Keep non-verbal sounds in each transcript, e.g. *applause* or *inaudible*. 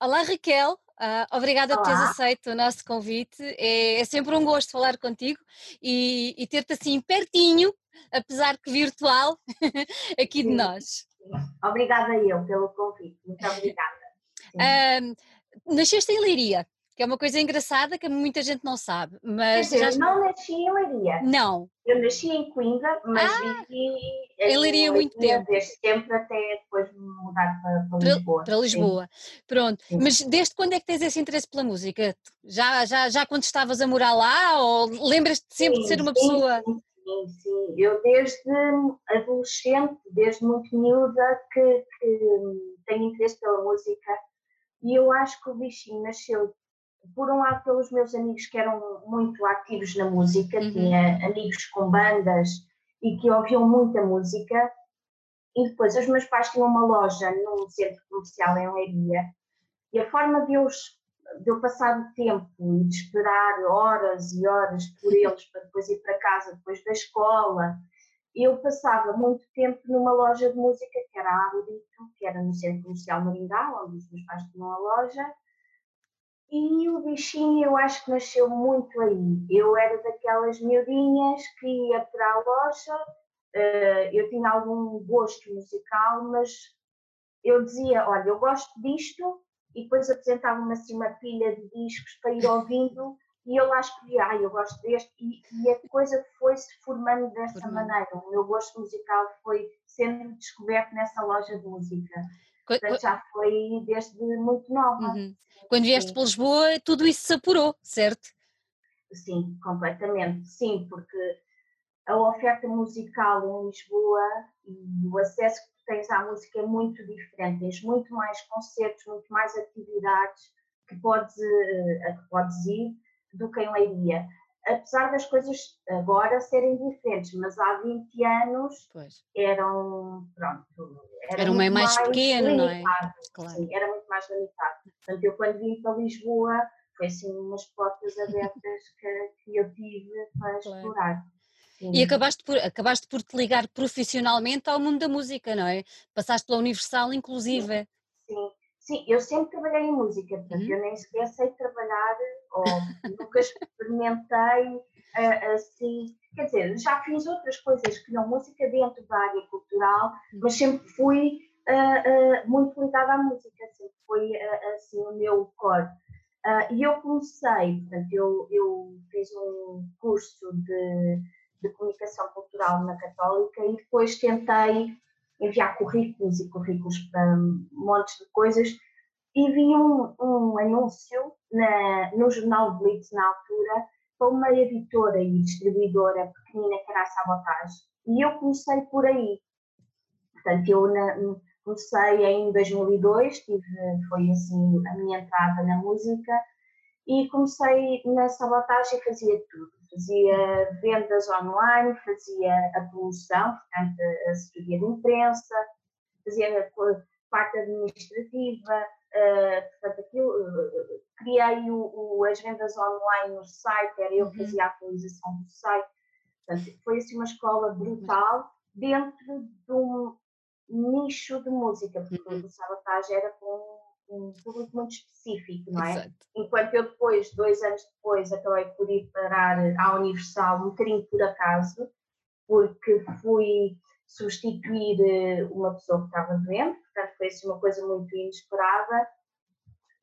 Olá Raquel, uh, obrigada Olá. por teres aceito o nosso convite. É, é sempre um gosto falar contigo e, e ter-te assim pertinho, apesar que virtual, *laughs* aqui Sim. de nós. Obrigada eu pelo convite, muito obrigada. *laughs* Uh, nasceste em Leiria, que é uma coisa engraçada que muita gente não sabe. Mas Quer dizer, já... eu não nasci em Leiria. Não. Eu nasci em Coimbra, mas ah, vivi em Leiria muito tempo. Desde sempre até depois mudar para, para Lisboa. Para Lisboa. Sim. Pronto. Sim. Mas desde quando é que tens esse interesse pela música? Já, já, já quando estavas a morar lá? Ou lembras-te sempre sim, de ser uma pessoa. Sim, sim. Eu desde adolescente, desde muito miúda, que, que tenho interesse pela música. E eu acho que o bichinho nasceu por um lado pelos meus amigos que eram muito ativos na música, uhum. tinha amigos com bandas e que ouviam muita música, e depois os meus pais tinham uma loja num centro comercial em Leiria, e a forma de eu, de eu passar o tempo e de esperar horas e horas por *laughs* eles para depois ir para casa, depois da escola, eu passava muito tempo numa loja de música que era a Aurito, que era no centro comercial Maringá, onde os meus pais tinham a loja, e o bichinho eu acho que nasceu muito aí. Eu era daquelas miudinhas que ia para a loja, uh, eu tinha algum gosto musical, mas eu dizia, olha, eu gosto disto, e depois apresentava-me assim uma pilha de discos para ir ouvindo, e eu lá escolhia, ah, eu gosto deste, e, e a coisa foi-se formando dessa maneira. O meu gosto musical foi sendo descoberto nessa loja de música. Portanto, já foi desde muito nova. Uhum. Quando vieste para Lisboa, tudo isso se apurou, certo? Sim, completamente. Sim, porque a oferta musical em Lisboa e o acesso que tu tens à música é muito diferente. Tens muito mais concertos, muito mais atividades que podes, a que podes ir do que em Leiria apesar das coisas agora serem diferentes, mas há 20 anos pois. eram, pronto, era, era um meio mais, mais pequeno, limitado, não é? Claro. Sim, era muito mais limitado. Portanto, eu quando vim para Lisboa, foi assim umas portas abertas *laughs* que, que eu tive para claro. explorar. Sim. E acabaste por, acabaste por te ligar profissionalmente ao mundo da música, não é? Passaste pela Universal, inclusive. Sim, sim. sim eu sempre trabalhei em música, portanto, uhum. eu nem sequer sei trabalhar ou nunca experimentei uh, assim. Quer dizer, já fiz outras coisas que não música dentro da área cultural, mas sempre fui uh, uh, muito ligada à música, sempre foi assim o meu core. e eu comecei, portanto, eu, eu fiz um curso de, de comunicação cultural na Católica e depois tentei enviar currículos e currículos para montes de coisas e vi um, um anúncio na, no jornal Blitz na altura para uma editora e distribuidora pequenina que era a Sabotage. E eu comecei por aí. Portanto, eu na, comecei em 2002, tive, foi assim a minha entrada na música, e comecei na Sabotage e fazia tudo. Fazia vendas online, fazia a promoção, portanto, a assessoria de imprensa, fazia parte administrativa, Uh, portanto, aquilo, uh, criei o, o, as vendas online no site, era eu que uhum. fazia a atualização do site. Portanto, foi assim uma escola brutal dentro de um nicho de música, porque uhum. o Sabotage era com um público muito específico, não é? Exato. Enquanto eu depois, dois anos depois, acabei por ir parar à Universal um bocadinho por acaso, porque fui substituir eh, uma pessoa que estava doente, portanto foi assim uma coisa muito inesperada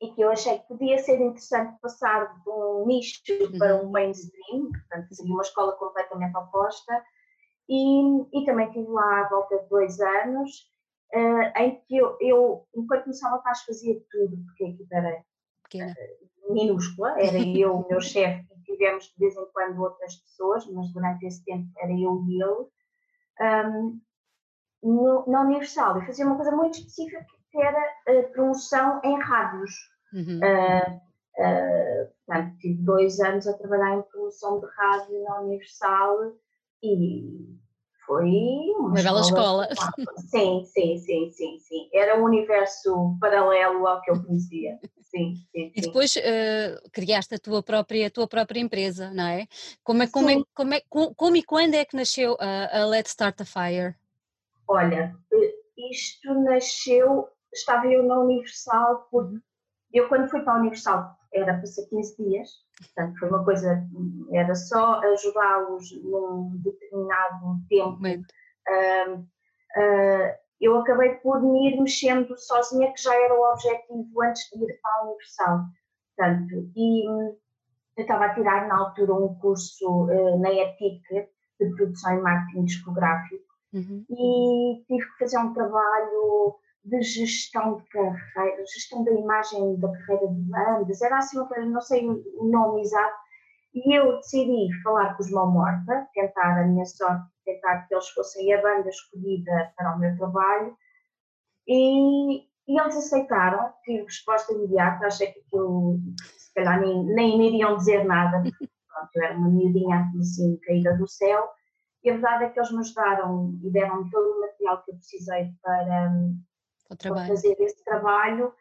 e que eu achei que podia ser interessante passar de um nicho para uhum. um mainstream, portanto seria uma escola completamente oposta. E, e também estive lá à volta de dois anos uh, em que eu, eu enquanto começava a fazia tudo, porque a equipe era uh, minúscula, era *laughs* eu, o meu chefe e tivemos de vez em quando outras pessoas, mas durante esse tempo era eu e ele um, no, na Universal e fazia uma coisa muito específica que era a promoção em rádios. Uhum. Uh, uh, portanto, tive dois anos a trabalhar em promoção de rádio na Universal e foi uma, uma bela escola. Sim, sim, sim, sim, sim. Era um universo paralelo ao que eu conhecia. Sim, sim, e depois uh, criaste a tua própria, a tua própria empresa, não é? Como, é, como, é, como, é, como, como e quando é que nasceu a, a Let's Start a Fire? Olha, isto nasceu, estava eu na Universal porque eu quando fui para a Universal era para ser 15 dias, portanto foi uma coisa, era só ajudá-los num determinado tempo. Uh, uh, eu acabei por me ir mexendo sozinha, que já era o objetivo antes de ir para a Universal. Portanto, e eu estava a tirar na altura um curso uh, na ETIC de produção e marketing discográfico uhum. e tive que fazer um trabalho de gestão de carreira, gestão da imagem da carreira de bandas, era assim uma coisa, não sei o nome exato, e eu decidi falar com os Mão Morta, tentar a minha sorte, tentar que eles fossem a banda escolhida para o meu trabalho, e, e eles aceitaram, tive resposta imediata, achei que aquilo, se calhar nem, nem me iriam dizer nada, pronto, eu era uma miudinha assim, caída do céu, e a verdade é que eles me ajudaram e deram todo o material que eu precisei para, para fazer esse trabalho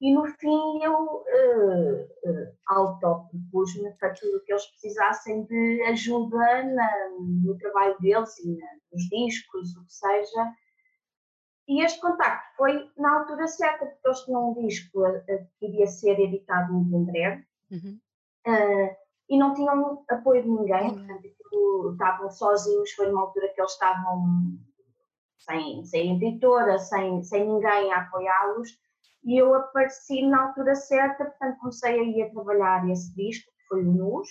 e no fim eu uh, uh, auto-propus-me para tudo o que eles precisassem de ajuda na, no trabalho deles e na, nos discos, o que seja. E este contacto foi na altura certa, porque eles tinham um disco que iria ser editado muito em breve uhum. uh, e não tinham apoio de ninguém, uhum. portanto, estavam sozinhos. Foi numa altura que eles estavam sem, sem editora, sem, sem ninguém a apoiá-los, e eu apareci na altura certa, portanto comecei a ir a trabalhar esse disco, que foi o Nus,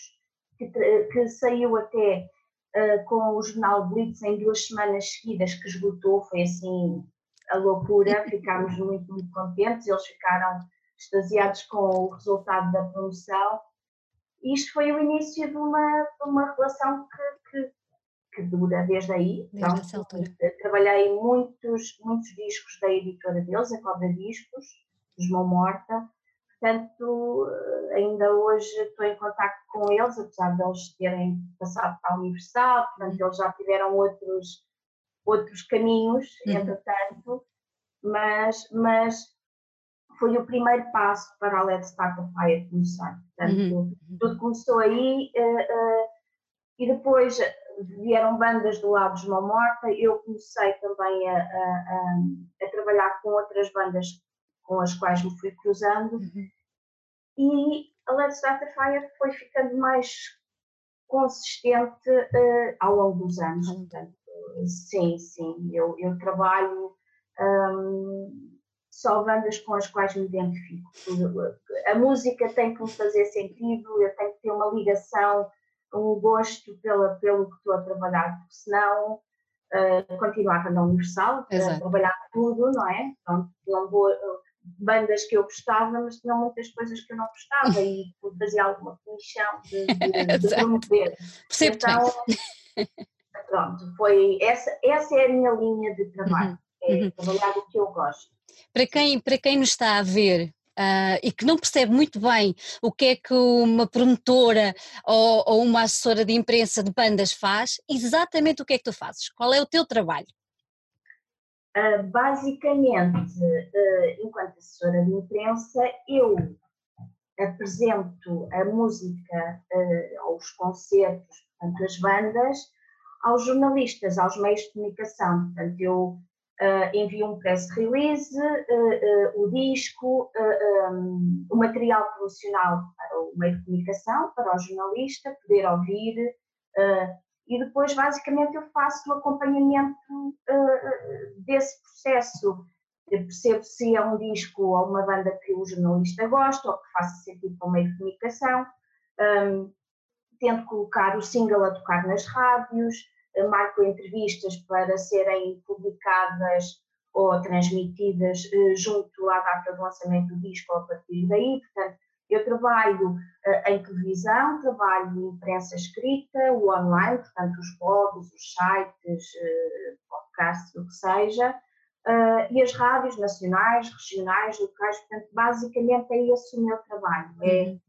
que, que saiu até uh, com o jornal Blitz em duas semanas seguidas, que esgotou, foi assim a loucura, *laughs* ficámos muito, muito contentes, eles ficaram extasiados com o resultado da promoção. E isto foi o início de uma, de uma relação que, que, dura desde aí. Desde então, essa altura. Trabalhei muitos, muitos discos da editora deles, a Cobra Discos, dos Mão Morta. Portanto, ainda hoje estou em contato com eles, apesar de eles terem passado para a Universal, portanto, eles já tiveram outros, outros caminhos, uhum. entretanto, mas, mas foi o primeiro passo para a Let's Start a Fire começar. Portanto, uhum. tudo começou aí uh, uh, e depois vieram bandas do lado de Mão Morta, eu comecei também a, a, a, trabalhar com outras bandas com as quais me fui cruzando uhum. e a Let's Start a Fire foi ficando mais consistente uh, ao longo dos anos. Uhum. Portanto, sim, sim, eu, eu trabalho um, só bandas com as quais me identifico. A música tem que me fazer sentido, eu tenho que ter uma ligação um gosto pela, pelo que estou a trabalhar, porque senão uh, continuava na Universal, a trabalhar tudo, não é? Pronto, não vou, bandas que eu gostava, mas tinham muitas coisas que eu não gostava e *laughs* fazia alguma comissão de, de, de *laughs* promover. então, *laughs* pronto, foi, essa, essa é a minha linha de trabalho, uhum. é uhum. trabalhar o que eu gosto. Para quem, para quem nos está a ver uh, e que não percebe muito bem o que é que uma promotora ou, ou, uma assessora de imprensa de bandas faz, exatamente o que é que tu fazes? Qual é o teu trabalho? Uh, basicamente, uh, enquanto assessora de imprensa, eu apresento a música aos concertos, portanto, as bandas, aos jornalistas, aos meios de comunicação. Portanto, eu uh, envio um press release, uh, uh, o disco, um, o material promocional para o meio de comunicação, para o jornalista poder ouvir, e depois basicamente eu faço o acompanhamento desse processo. Eu percebo se é um disco ou uma banda que o jornalista gosta ou que faça sentido para o meio de comunicação. Um, tento colocar o single a tocar nas rádios, marco entrevistas para serem publicadas ou transmitidas eh, junto à data do lançamento do disco a partir daí. Portanto, eu trabalho eh, em televisão, trabalho em imprensa escrita, o online, portanto, os blogs, os sites, eh, podcasts, o que seja, e as rádios nacionais, regionais, locais. Portanto, basicamente é esse o meu trabalho. É, uhum.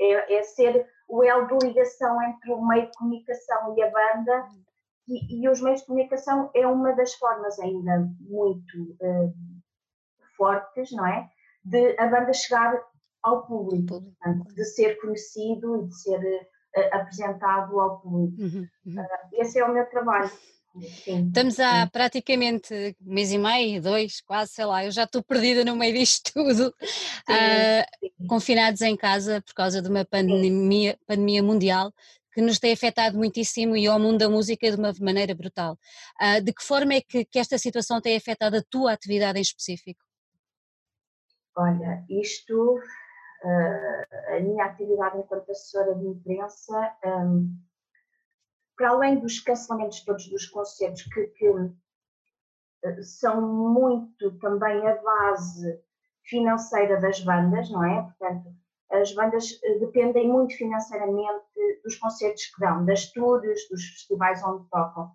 é, é ser o elo de ligação entre o meio de comunicação e a banda e, e, os meios de comunicação é uma das formas ainda muito uh, fortes, não é? De a banda chegar ao público, portanto, de ser conhecido e de ser uh, apresentado ao público. Uhum, uhum. Uh, esse é o meu trabalho. Sim, Estamos há sim. praticamente mês e meio, dois, quase, sei lá, eu já estou perdida no meio disto tudo, sim, uh, confinados em casa por causa de uma pandemia, pandemia mundial que nos tem afetado muitíssimo e ao mundo da música de uma maneira brutal. Uh, de que forma é que, que esta situação tem afetado a tua atividade em específico? Olha, isto, uh, a minha atividade enquanto assessora de imprensa, um, para além dos cancelamentos todos dos concertos, que, que uh, são muito também a base financeira das bandas, não é? Portanto, as bandas dependem muito financeiramente dos concertos que dão, das tours, dos festivais onde tocam.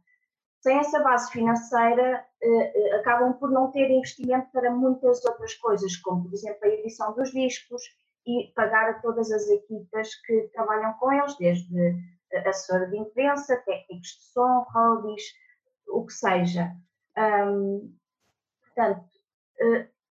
Sem essa base financeira, eh, eh, acabam por não ter investimento para muitas outras coisas, como, por exemplo, a edição dos discos e pagar a todas as equipas que trabalham com eles, desde assessora de imprensa, técnicos de som, roadies, o que seja. portanto,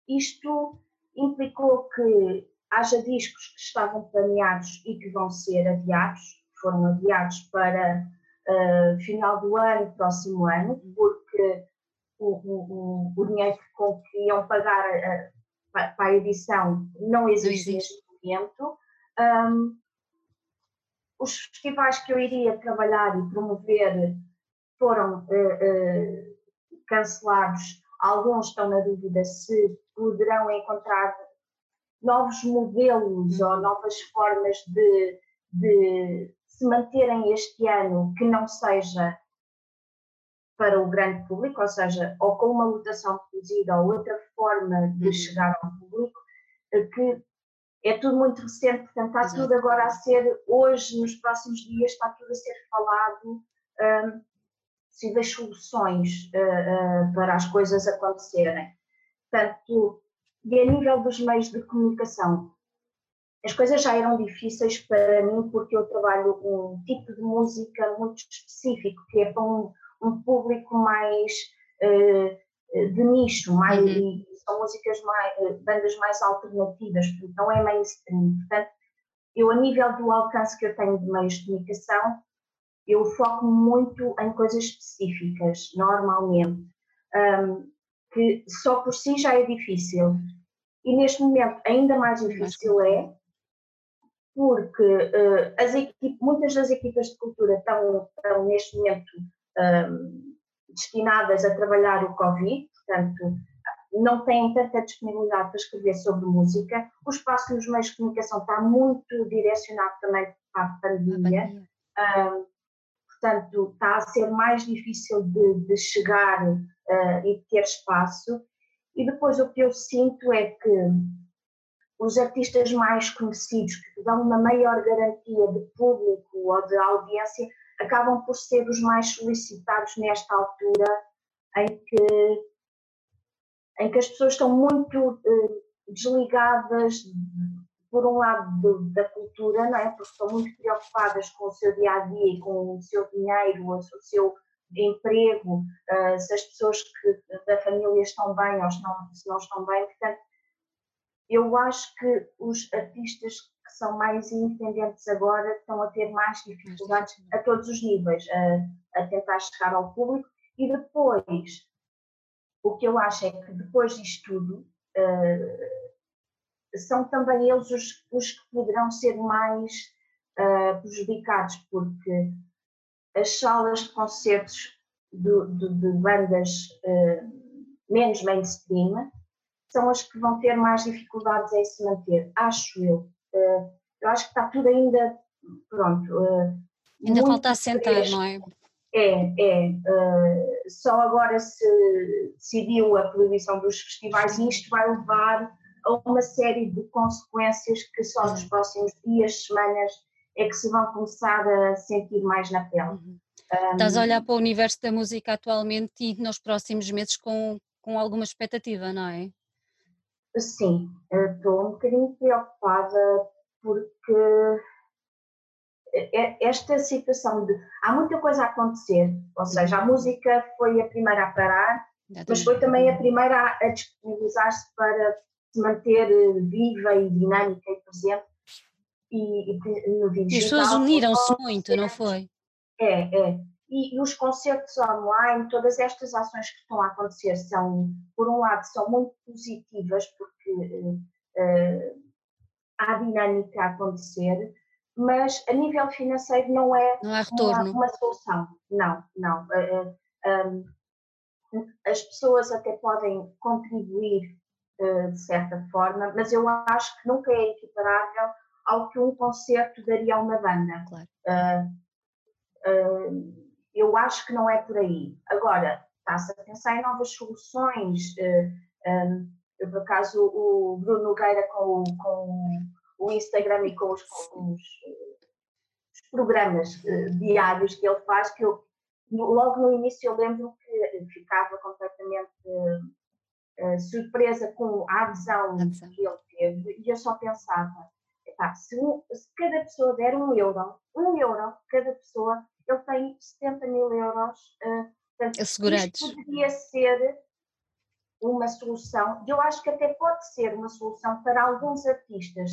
isto implicou que haja discos que estavam planeados e que vão ser adiados, foram adiados para uh, final do ano, próximo ano, porque o, o, o dinheiro com que iam pagar a, para a edição não existe, neste momento. Um, os festivais que eu iria trabalhar e promover foram uh, uh, cancelados. Alguns estão na dúvida se poderão encontrar novos modelos ou novas formas de, de se manterem este ano que não seja para o grande público, ou seja, ou com uma lotação reduzida ou outra forma de uhum. chegar ao público, eh, que é tudo muito recente, portanto está Exato. tudo agora a ser, hoje, nos próximos dias, está tudo a ser falado, um, possíveis soluções uh, uh, para as coisas acontecerem. Portanto, e a nível dos meios de comunicação, as coisas já eram difíceis para mim porque eu trabalho um tipo de música muito específico, que é para um, um público mais uh, de nicho, mais, uhum. são músicas mais, eh, bandas mais alternativas, não é mainstream. Portanto, eu a nível do alcance que eu tenho de meios de comunicação, eu foco muito em coisas específicas, normalmente. Um, que só por si já é difícil. E neste momento ainda mais difícil é porque uh, as muitas das equipas de cultura estão, estão neste momento um, destinadas a trabalhar o Covid, portanto não têm tanta disponibilidade para escrever sobre música. O espaço nos meios de comunicação está muito direcionado também para a pandemia. Um, portanto, está a ser mais difícil de, de chegar uh, e de ter espaço. E depois o que eu sinto é que os artistas mais conhecidos, que dão uma maior garantia de público ou de audiência, acabam por ser os mais solicitados nesta altura em que, em que as pessoas estão muito uh, desligadas, por um lado, da cultura, não é? porque estão muito preocupadas com o seu dia a dia, com o seu dinheiro, o seu emprego, uh, se as pessoas que, da família estão bem ou se não estão bem. Portanto, eu acho que os artistas que são mais independentes agora estão a ter mais dificuldades a todos os níveis, a, a tentar chegar ao público. E depois, o que eu acho é que depois disto tudo, uh, são também eles os, os que poderão ser mais uh, prejudicados, porque as salas de concertos de, de, de bandas uh, menos mainstream são as que vão ter mais dificuldades em se manter, acho eu. Uh, eu acho que está tudo ainda pronto. Uh, ainda falta assentar, não é? É, é. só agora se decidiu a proibição dos festivais e isto vai levar a uma série de consequências que só nos próximos dias, semanas, é que se vão começar a sentir mais na pele. Uhum. Um, Estás a olhar para o universo da música atualmente e nos próximos meses com, com alguma expectativa, não é? Sim, estou um bocadinho preocupada porque esta situação de há muita coisa a acontecer, ou seja, a música foi a primeira a parar, mas foi também a primeira a, a disponibilizar-se para se manter viva e dinâmica e presente e, e no digital. E as pessoas uniram-se muito, não foi? É, é. E, e, os concertos online, todas estas ações que estão a acontecer são, por um lado, são muito positivas porque uh, há dinâmica a acontecer, mas a nível financeiro não é não. Uma, uma solução. Não, não. Uh, um, as pessoas até podem contribuir uh, de certa forma, mas eu acho que nunca é equiparável ao que um concerto daria a uma banda. Claro. Eu acho que não é por aí. Agora, está-se a pensar em novas soluções. Um, eu, por acaso, o Bruno Nogueira com, com o Instagram e com os, com os, os programas uh, diários que ele faz, que eu, logo no início eu lembro que ficava completamente uh, surpresa com a adesão que ele teve e eu só pensava, se, se, cada pessoa der um euro, um euro cada pessoa, ele tem 70 mil euros uh, portanto, assegurados. Isto poderia ser uma solução, eu acho que até pode ser uma solução para alguns artistas,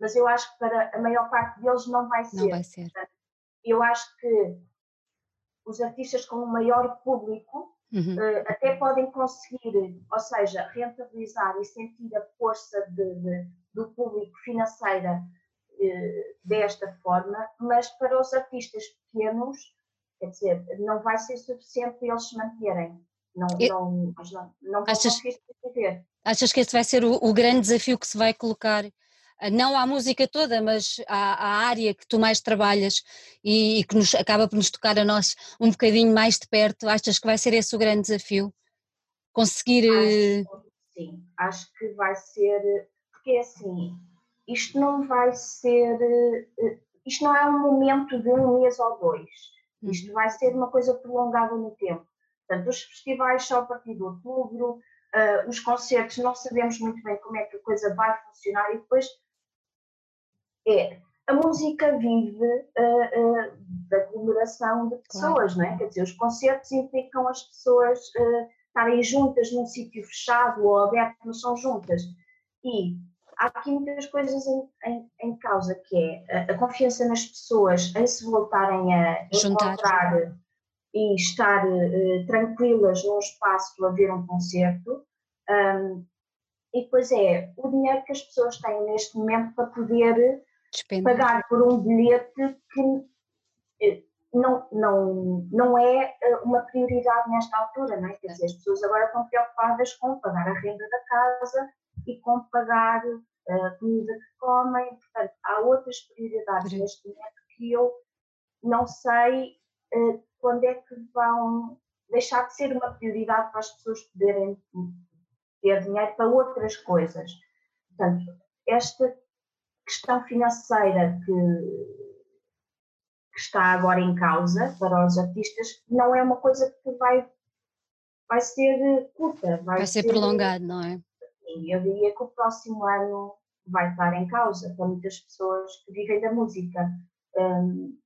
mas eu acho que para a maior parte deles não vai ser. Não vai ser. Eu acho que os artistas com um maior público uhum. uh, até podem conseguir, ou seja, rentabilizar e sentir a força de, de, do público financeira desta forma, mas para os artistas pequenos, quer dizer, não vai ser suficiente para eles se manterem. Não, eu, não, não, não achas, achas que esse vai ser o, o grande desafio que se vai colocar não à música toda, mas à, à área que tu mais trabalhas e, e, que nos acaba por nos tocar a nós um bocadinho mais de perto, achas que vai ser esse o grande desafio? Conseguir. Acho, eh, sim, acho que vai ser, porque é assim, isto não vai ser, eh, isto não é um momento de um mês ou dois, uhum. isto vai ser uma coisa prolongada no tempo. Portanto, os festivais só a partir de outubro, uh, os concertos não sabemos muito bem como é que a coisa vai funcionar e depois é a música vive uh, uh, da aglomeração de pessoas, claro. não é? Quer dizer, os concertos implicam as pessoas estarem juntas num sítio fechado ou aberto, mas são juntas. E há aqui muitas coisas em, em, em causa, que é a, a, confiança nas pessoas em se voltarem a Juntar. encontrar e estar tranquilas num espaço a ver um concerto. Um, e depois é o dinheiro que as pessoas têm neste momento para poder pagar por um bilhete que eh, não, não, não é eh, uma prioridade nesta altura, não é? Quer dizer, as pessoas agora estão preocupadas com pagar a renda da casa e com pagar a comida que comem, portanto, há outras prioridades neste momento que eu não sei quando é que vão deixar de ser uma prioridade para as pessoas poderem ter dinheiro para outras coisas. Portanto, esta questão financeira que, que, está agora em causa para os artistas não é uma coisa que vai, vai ser curta. Vai, vai ser, ser prolongado, não é? Eu diria que o próximo ano vai estar em causa para muitas pessoas que vivem da música. Um,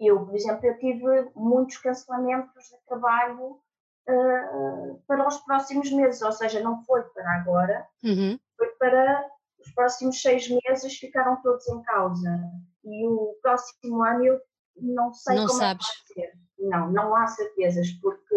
eu, por exemplo, eu tive muitos cancelamentos de trabalho uh, para os próximos meses, ou seja, não foi para agora, uhum. foi para os próximos seis meses ficaram todos em causa. E o próximo ano eu não sei não como sabes. é vai ser. Não, não há certezas, porque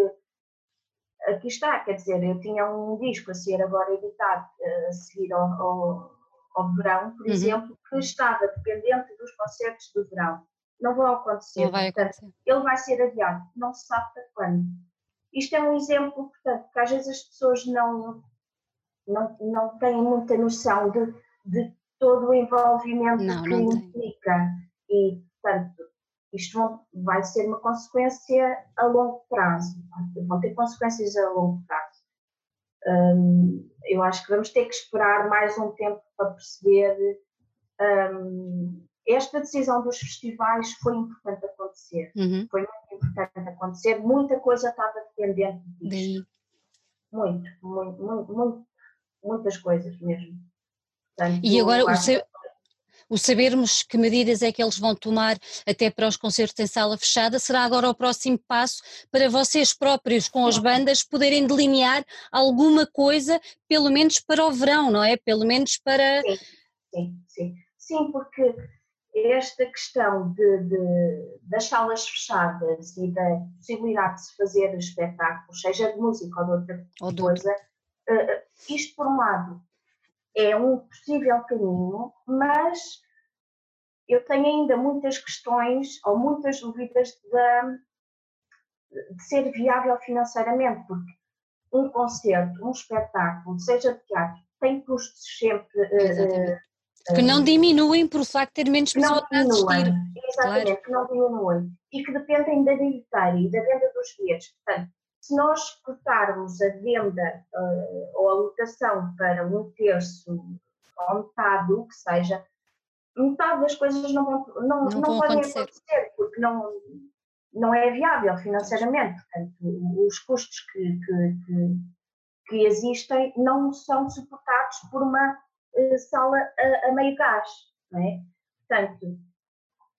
aqui está, quer dizer, eu tinha um disco a ser agora editado a seguir ao, ao, ao verão, por uhum. exemplo, que estava dependente dos concertos do verão. Não vão acontecer. Não vai acontecer. Portanto, ele vai ser adiado, não se sabe para quando. Isto é um exemplo, portanto, que às vezes as pessoas não, não, não têm muita noção de, de todo o envolvimento não, que não implica. Tem. E, portanto, isto vai ser uma consequência a longo prazo. Vão ter consequências a longo prazo. Hum, eu acho que vamos ter que esperar mais um tempo para perceber. Hum, esta decisão dos festivais foi importante acontecer. Uhum. Foi muito importante acontecer. Muita coisa estava dependente disso. Muito, muito, muito, muito, muitas coisas mesmo. Portanto, e agora o, sa o, sabermos que medidas é que eles vão tomar até para os concertos em sala fechada será agora o próximo passo para vocês próprios com as bandas poderem delinear alguma coisa, pelo menos para o verão, não é? Pelo menos para. Sim, sim, sim. sim porque esta questão de, de, das salas fechadas e da possibilidade de se fazer espetáculos, seja de música ou de outra ou coisa, uh, isto por um lado é um possível caminho, mas eu tenho ainda muitas questões ou muitas dúvidas de, de ser viável financeiramente, porque um concerto, um espetáculo, seja de teatro, tem custos sempre. Uh, que não diminuem por o facto de ter menos pessoas a assistir. Exatamente, claro. que não diminuem. E que dependem da bilheteira e da venda dos bilhetes. Portanto, se nós cortarmos a venda uh, ou a lotação para um terço ou metade, o que seja, metade das coisas não, vão, não, não, não podem acontecer. acontecer, porque não, não é viável financeiramente. Portanto, os custos que, que, que, que existem não são suportados por uma uh, sala a, a, meio gás. Não é? Portanto,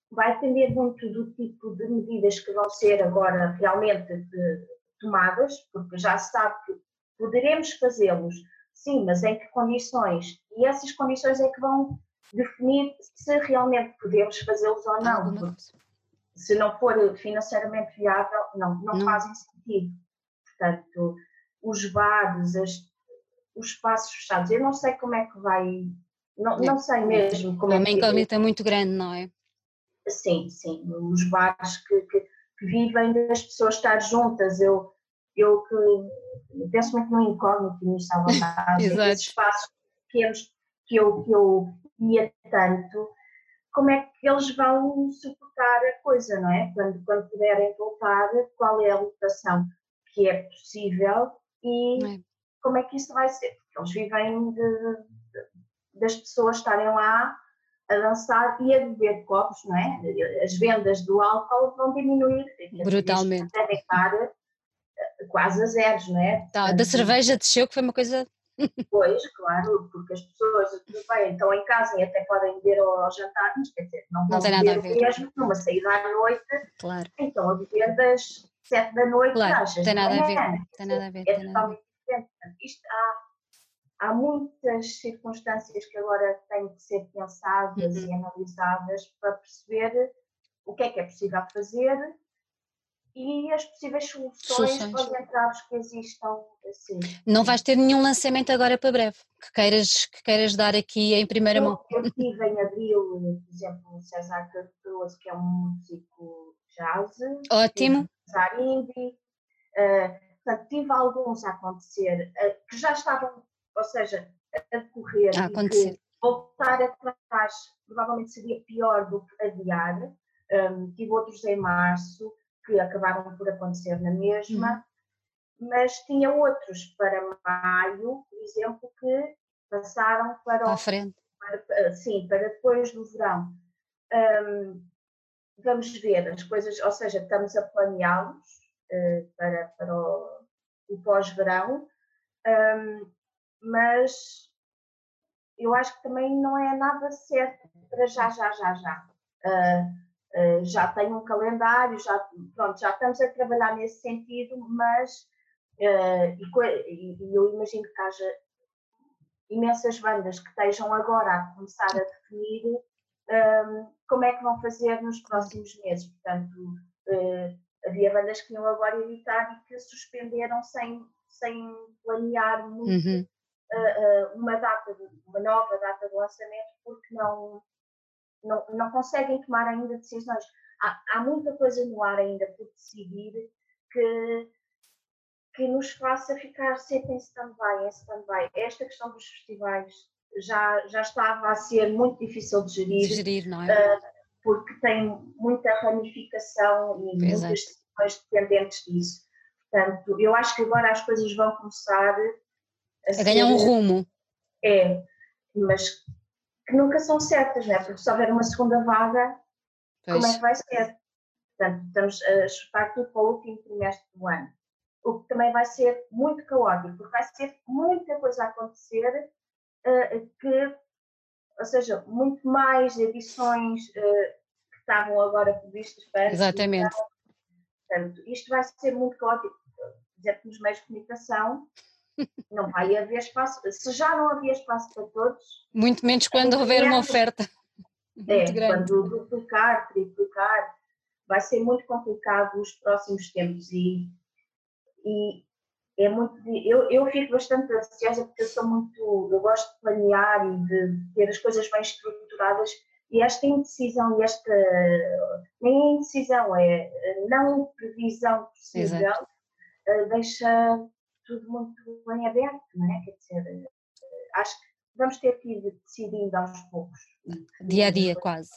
vai depender muito do tipo de medidas que vão ser agora realmente de, tomadas, porque já se sabe que poderemos fazê-los, sim, mas em que condições? E essas condições é que vão definir se realmente podemos fazê-los ou não. Se não for financeiramente viável, não, não, não. fazem sentido. Portanto, os bares, as, os espaços fechados, eu não sei como é que vai, não, não sei mesmo como é, é uma incógnita muito grande, não é? Sim, sim, os bares que, que, que vivem das pessoas estar juntas, eu, eu que penso muito no incógnito nisso à vontade, *laughs* esses espaços pequenos que eu, que eu ia tanto, como é que eles vão suportar a coisa, não é? Quando, quando puderem voltar, qual é a lotação que é possível e é. como é que isso vai ser? Porque eles vivem de, de, das pessoas estarem lá a dançar e a beber copos, não é? As vendas do álcool vão diminuir. Brutalmente. Devem estar eh, quase a zeros, não é? Tá, da cerveja desceu, que foi uma coisa *laughs* Pois, claro, porque as pessoas bem, estão em casa e até podem beber ao, jantar, mas quer dizer, não, não beber nada a ver. mesmo numa saída à noite, claro. então a beber das sete da noite claro, às tem nada a ver, tem nada a ver. É totalmente diferente. Isto há, há muitas circunstâncias que agora têm que ser pensadas uhum. e analisadas para perceber o que é que é possível fazer e as possíveis soluções, soluções. para os entraves que existam. Assim. Não vais ter nenhum lançamento agora para breve que queiras, que queiras dar aqui em primeira eu, mão? Eu *laughs* tive em abril, por exemplo, o César Cardoso, que é um músico jazz. Ótimo. César. Uh, portanto, tive alguns a acontecer uh, que já estavam, ou seja, a decorrer. A acontecer. voltar atrás provavelmente seria pior do que adiar. Um, tive outros em março que acabaram por acontecer na mesma, uhum. mas tinha outros para maio, por exemplo, que passaram para, frente. Para, sim, para depois do verão. Um, vamos ver as coisas, ou seja, estamos a planeá-los uh, para, para o, o pós-verão, um, mas eu acho que também não é nada certo para já, já, já, já. Uh, Uh, já tenho um calendário, já, pronto, já estamos a trabalhar nesse sentido, mas uh, e, e, eu imagino que haja imensas bandas que estejam agora a começar a definir um, como é que vão fazer nos próximos meses. Portanto, havia bandas que iam agora editar e que suspenderam sem, sem planear muito uhum. Uma data, uma nova data de lançamento, porque não não, não conseguem tomar ainda decisões. Há, há muita coisa no ar ainda por decidir que, que nos faça ficar sempre em stand-by, em stand-by. Esta questão dos festivais já, já estava a ser muito difícil de gerir, de gerir não é? Uh, porque tem muita ramificação e Exato. muitas decisões dependentes disso. Portanto, eu acho que agora as coisas vão começar a, a ganhar um rumo. É, mas que nunca são certas, não é? Porque se houver uma segunda vaga, pois. como é que vai ser? Portanto, estamos a chutar tudo para o último trimestre do ano. O que também vai ser muito caótico, porque vai ser muita coisa a acontecer, uh, que, ou seja, muito mais edições uh, que estavam agora previstas para. Exatamente. Portanto, isto vai ser muito caótico. Por exemplo, nos meios de comunicação, não vai haver espaço. Se já não havia espaço para todos. Muito menos quando houver uma oferta. *laughs* É, quando duplicar, triplicar, vai ser muito complicado nos próximos tempos e, e é muito. Eu, eu fico bastante ansiosa porque eu sou muito. Eu gosto de planear e de ter as coisas bem estruturadas e esta indecisão e esta. Nem indecisão, é não previsão possível, eh, deixa tudo muito bem aberto, não é? Quer dizer, acho que vamos ter que ir decidindo aos poucos. Dia a dia, quase.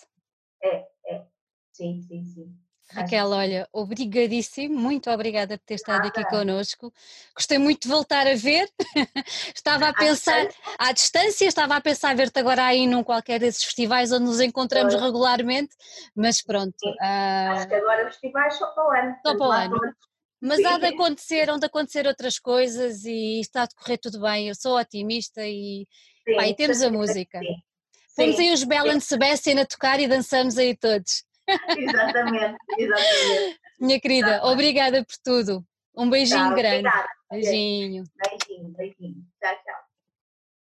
É, é. Sim, sim, sim. Raquel, olha, obrigadíssimo, muito obrigada por ter estado aqui connosco. Gostei muito de voltar a ver. *laughs* estava a pensar à distância, estava a pensar ver-te agora aí num qualquer desses festivais onde nos encontramos regularmente, mas pronto. Uh... Acho que agora os festivais só para o ano. Só para o ano. Mas há de acontecer, hão de acontecer outras coisas e está a decorrer tudo bem. Eu sou otimista e, sim, pá, e temos a música. Sim. Fomos aí os Bell and Sebastian a tocar e dançamos aí todos. exatamente, exatamente. *laughs* Minha querida, exatamente. obrigada por tudo. Um beijinho tá, grande. Obrigada. Beijinho. Beijinho, beijinho. Tchau, tchau.